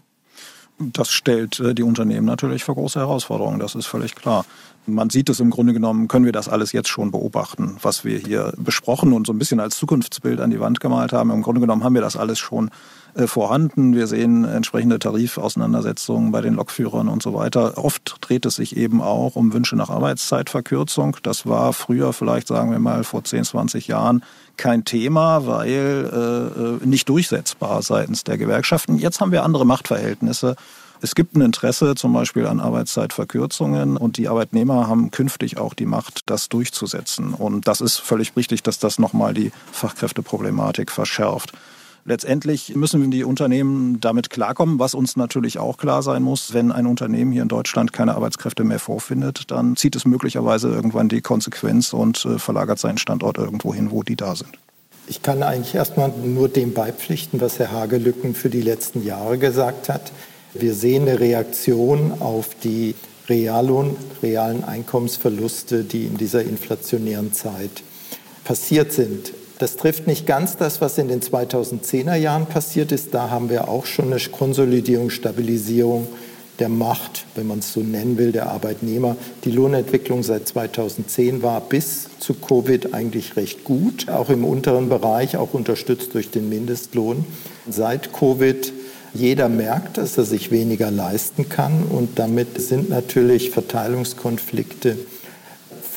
Das stellt äh, die Unternehmen natürlich vor große Herausforderungen, das ist völlig klar. Man sieht es im Grunde genommen, können wir das alles jetzt schon beobachten, was wir hier besprochen und so ein bisschen als Zukunftsbild an die Wand gemalt haben. Im Grunde genommen haben wir das alles schon äh, vorhanden. Wir sehen entsprechende Tarifauseinandersetzungen bei den Lokführern und so weiter. Oft dreht es sich eben auch um Wünsche nach Arbeitszeitverkürzung. Das war früher vielleicht, sagen wir mal, vor 10, 20 Jahren kein Thema, weil äh, äh, nicht durchsetzbar seitens der Gewerkschaften. Jetzt haben wir andere Machtverhältnisse. Es gibt ein Interesse zum Beispiel an Arbeitszeitverkürzungen und die Arbeitnehmer haben künftig auch die Macht, das durchzusetzen. Und das ist völlig richtig, dass das nochmal die Fachkräfteproblematik verschärft. Letztendlich müssen die Unternehmen damit klarkommen, was uns natürlich auch klar sein muss. Wenn ein Unternehmen hier in Deutschland keine Arbeitskräfte mehr vorfindet, dann zieht es möglicherweise irgendwann die Konsequenz und äh, verlagert seinen Standort irgendwo hin, wo die da sind. Ich kann eigentlich erstmal nur dem beipflichten, was Herr Hagelücken für die letzten Jahre gesagt hat. Wir sehen eine Reaktion auf die Reallohn, realen Einkommensverluste, die in dieser inflationären Zeit passiert sind. Das trifft nicht ganz das, was in den 2010er Jahren passiert ist. Da haben wir auch schon eine Konsolidierung, Stabilisierung der Macht, wenn man es so nennen will, der Arbeitnehmer. Die Lohnentwicklung seit 2010 war bis zu Covid eigentlich recht gut, auch im unteren Bereich, auch unterstützt durch den Mindestlohn. Seit Covid jeder merkt, dass er sich weniger leisten kann und damit sind natürlich Verteilungskonflikte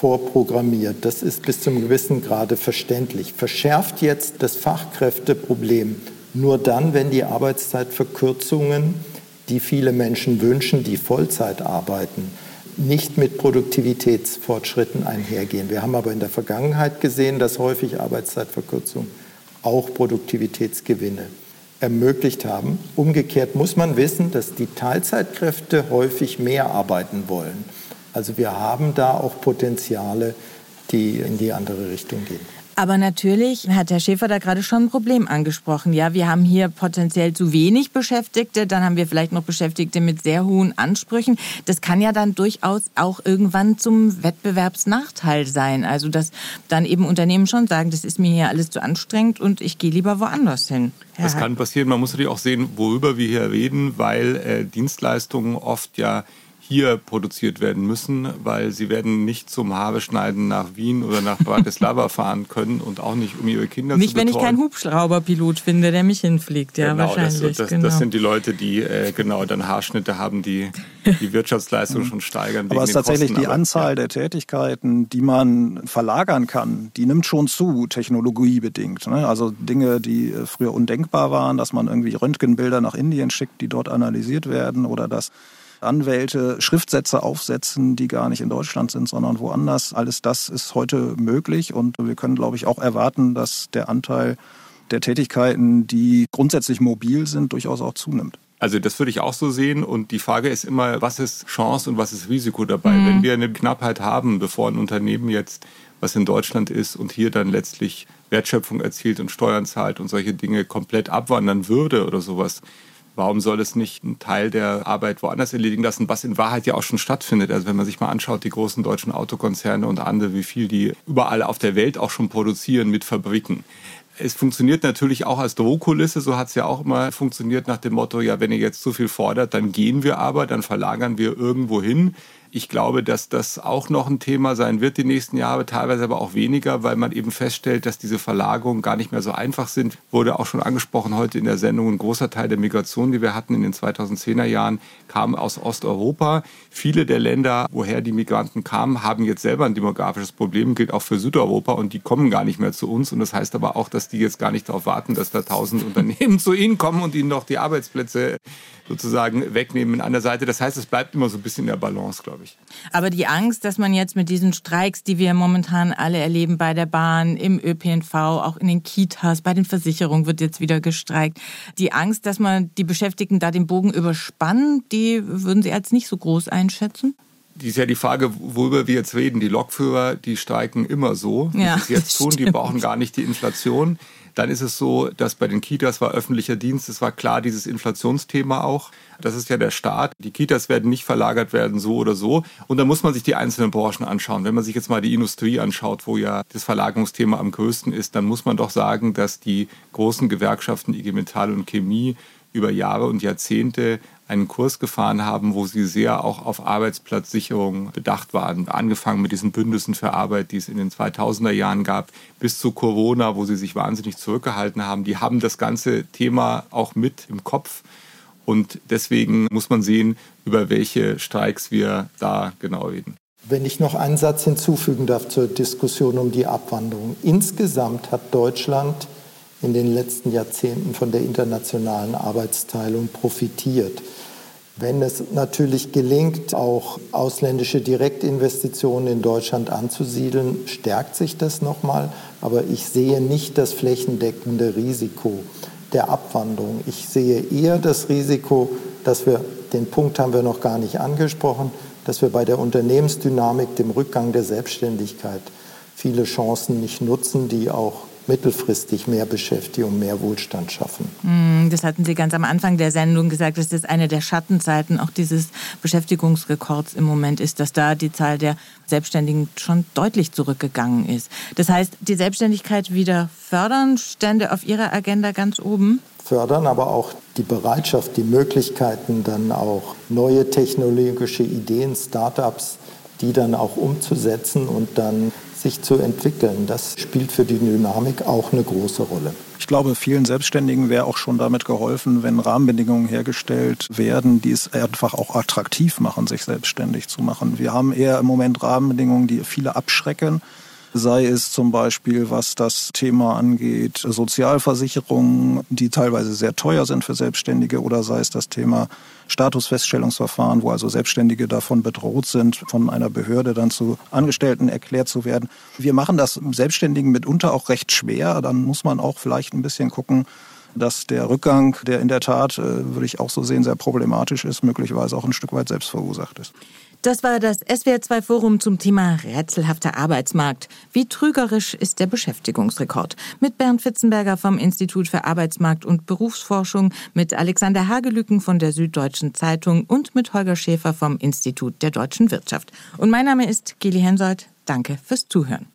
vorprogrammiert. Das ist bis zum gewissen Grade verständlich. Verschärft jetzt das Fachkräfteproblem nur dann, wenn die Arbeitszeitverkürzungen, die viele Menschen wünschen, die Vollzeit arbeiten, nicht mit Produktivitätsfortschritten einhergehen. Wir haben aber in der Vergangenheit gesehen, dass häufig Arbeitszeitverkürzungen auch Produktivitätsgewinne ermöglicht haben. Umgekehrt muss man wissen, dass die Teilzeitkräfte häufig mehr arbeiten wollen. Also wir haben da auch Potenziale, die in die andere Richtung gehen. Aber natürlich hat Herr Schäfer da gerade schon ein Problem angesprochen. Ja, wir haben hier potenziell zu wenig Beschäftigte, dann haben wir vielleicht noch Beschäftigte mit sehr hohen Ansprüchen. Das kann ja dann durchaus auch irgendwann zum Wettbewerbsnachteil sein. Also dass dann eben Unternehmen schon sagen, das ist mir hier alles zu anstrengend und ich gehe lieber woanders hin. Herr das kann passieren. Man muss natürlich auch sehen, worüber wir hier reden, weil äh, Dienstleistungen oft ja hier produziert werden müssen, weil sie werden nicht zum Haarbeschneiden nach Wien oder nach Bratislava (laughs) fahren können und auch nicht, um ihre Kinder nicht, zu betreuen. Nicht, wenn ich keinen Hubschrauberpilot finde, der mich hinfliegt, ja, genau, wahrscheinlich. Das, das, genau. das sind die Leute, die äh, genau dann Haarschnitte haben, die die Wirtschaftsleistung (laughs) schon steigern. Aber es ist tatsächlich Kosten, die aber, Anzahl ja. der Tätigkeiten, die man verlagern kann, die nimmt schon zu, technologiebedingt. Ne? Also Dinge, die früher undenkbar waren, dass man irgendwie Röntgenbilder nach Indien schickt, die dort analysiert werden oder dass Anwälte Schriftsätze aufsetzen, die gar nicht in Deutschland sind, sondern woanders. Alles das ist heute möglich und wir können, glaube ich, auch erwarten, dass der Anteil der Tätigkeiten, die grundsätzlich mobil sind, durchaus auch zunimmt. Also das würde ich auch so sehen. Und die Frage ist immer, was ist Chance und was ist Risiko dabei? Mhm. Wenn wir eine Knappheit haben, bevor ein Unternehmen jetzt, was in Deutschland ist und hier dann letztlich Wertschöpfung erzielt und Steuern zahlt und solche Dinge komplett abwandern würde oder sowas, Warum soll es nicht einen Teil der Arbeit woanders erledigen lassen, was in Wahrheit ja auch schon stattfindet? Also wenn man sich mal anschaut, die großen deutschen Autokonzerne und andere, wie viel die überall auf der Welt auch schon produzieren mit Fabriken. Es funktioniert natürlich auch als Drohkulisse, so hat es ja auch immer funktioniert nach dem Motto, ja, wenn ihr jetzt zu viel fordert, dann gehen wir aber, dann verlagern wir irgendwo hin. Ich glaube, dass das auch noch ein Thema sein wird die nächsten Jahre, teilweise aber auch weniger, weil man eben feststellt, dass diese Verlagerungen gar nicht mehr so einfach sind. Wurde auch schon angesprochen heute in der Sendung, ein großer Teil der Migration, die wir hatten in den 2010er Jahren, kam aus Osteuropa. Viele der Länder, woher die Migranten kamen, haben jetzt selber ein demografisches Problem, gilt auch für Südeuropa und die kommen gar nicht mehr zu uns. Und das heißt aber auch, dass die jetzt gar nicht darauf warten, dass da tausend (laughs) Unternehmen zu ihnen kommen und ihnen noch die Arbeitsplätze sozusagen wegnehmen an der Seite. Das heißt, es bleibt immer so ein bisschen in der Balance, glaube ich. Aber die Angst, dass man jetzt mit diesen Streiks, die wir momentan alle erleben bei der Bahn, im ÖPNV, auch in den Kitas, bei den Versicherungen wird jetzt wieder gestreikt. Die Angst, dass man die Beschäftigten da den Bogen überspannen, die würden Sie als nicht so groß einschätzen? Die ist ja die Frage, worüber wir jetzt reden. Die Lokführer, die streiken immer so, wie ja, sie es jetzt tun. Die brauchen gar nicht die Inflation. Dann ist es so, dass bei den Kitas war öffentlicher Dienst, es war klar dieses Inflationsthema auch. Das ist ja der Staat. Die Kitas werden nicht verlagert werden, so oder so. Und da muss man sich die einzelnen Branchen anschauen. Wenn man sich jetzt mal die Industrie anschaut, wo ja das Verlagerungsthema am größten ist, dann muss man doch sagen, dass die großen Gewerkschaften IG Metall und Chemie über Jahre und Jahrzehnte einen Kurs gefahren haben, wo sie sehr auch auf Arbeitsplatzsicherung bedacht waren. Angefangen mit diesen Bündnissen für Arbeit, die es in den 2000er Jahren gab, bis zu Corona, wo sie sich wahnsinnig zurückgehalten haben. Die haben das ganze Thema auch mit im Kopf. Und deswegen muss man sehen, über welche Streiks wir da genau reden. Wenn ich noch einen Satz hinzufügen darf zur Diskussion um die Abwanderung. Insgesamt hat Deutschland in den letzten Jahrzehnten von der internationalen Arbeitsteilung profitiert. Wenn es natürlich gelingt, auch ausländische Direktinvestitionen in Deutschland anzusiedeln, stärkt sich das nochmal. Aber ich sehe nicht das flächendeckende Risiko der Abwanderung. Ich sehe eher das Risiko, dass wir, den Punkt haben wir noch gar nicht angesprochen, dass wir bei der Unternehmensdynamik, dem Rückgang der Selbstständigkeit, viele Chancen nicht nutzen, die auch mittelfristig mehr Beschäftigung, mehr Wohlstand schaffen. Hm, das hatten Sie ganz am Anfang der Sendung gesagt, dass das eine der Schattenseiten auch dieses Beschäftigungsrekords im Moment ist, dass da die Zahl der Selbstständigen schon deutlich zurückgegangen ist. Das heißt, die Selbstständigkeit wieder fördern, stände auf Ihrer Agenda ganz oben? Fördern, aber auch die Bereitschaft, die Möglichkeiten, dann auch neue technologische Ideen, Start-ups, die dann auch umzusetzen und dann sich zu entwickeln. Das spielt für die Dynamik auch eine große Rolle. Ich glaube, vielen Selbstständigen wäre auch schon damit geholfen, wenn Rahmenbedingungen hergestellt werden, die es einfach auch attraktiv machen, sich selbstständig zu machen. Wir haben eher im Moment Rahmenbedingungen, die viele abschrecken. Sei es zum Beispiel, was das Thema angeht, Sozialversicherungen, die teilweise sehr teuer sind für Selbstständige, oder sei es das Thema Statusfeststellungsverfahren, wo also Selbstständige davon bedroht sind, von einer Behörde dann zu Angestellten erklärt zu werden. Wir machen das Selbstständigen mitunter auch recht schwer. Dann muss man auch vielleicht ein bisschen gucken, dass der Rückgang, der in der Tat, äh, würde ich auch so sehen, sehr problematisch ist, möglicherweise auch ein Stück weit selbst verursacht ist. Das war das SWR2-Forum zum Thema rätselhafter Arbeitsmarkt. Wie trügerisch ist der Beschäftigungsrekord? Mit Bernd Fitzenberger vom Institut für Arbeitsmarkt und Berufsforschung, mit Alexander Hagelücken von der Süddeutschen Zeitung und mit Holger Schäfer vom Institut der deutschen Wirtschaft. Und mein Name ist Geli Hensoldt. Danke fürs Zuhören.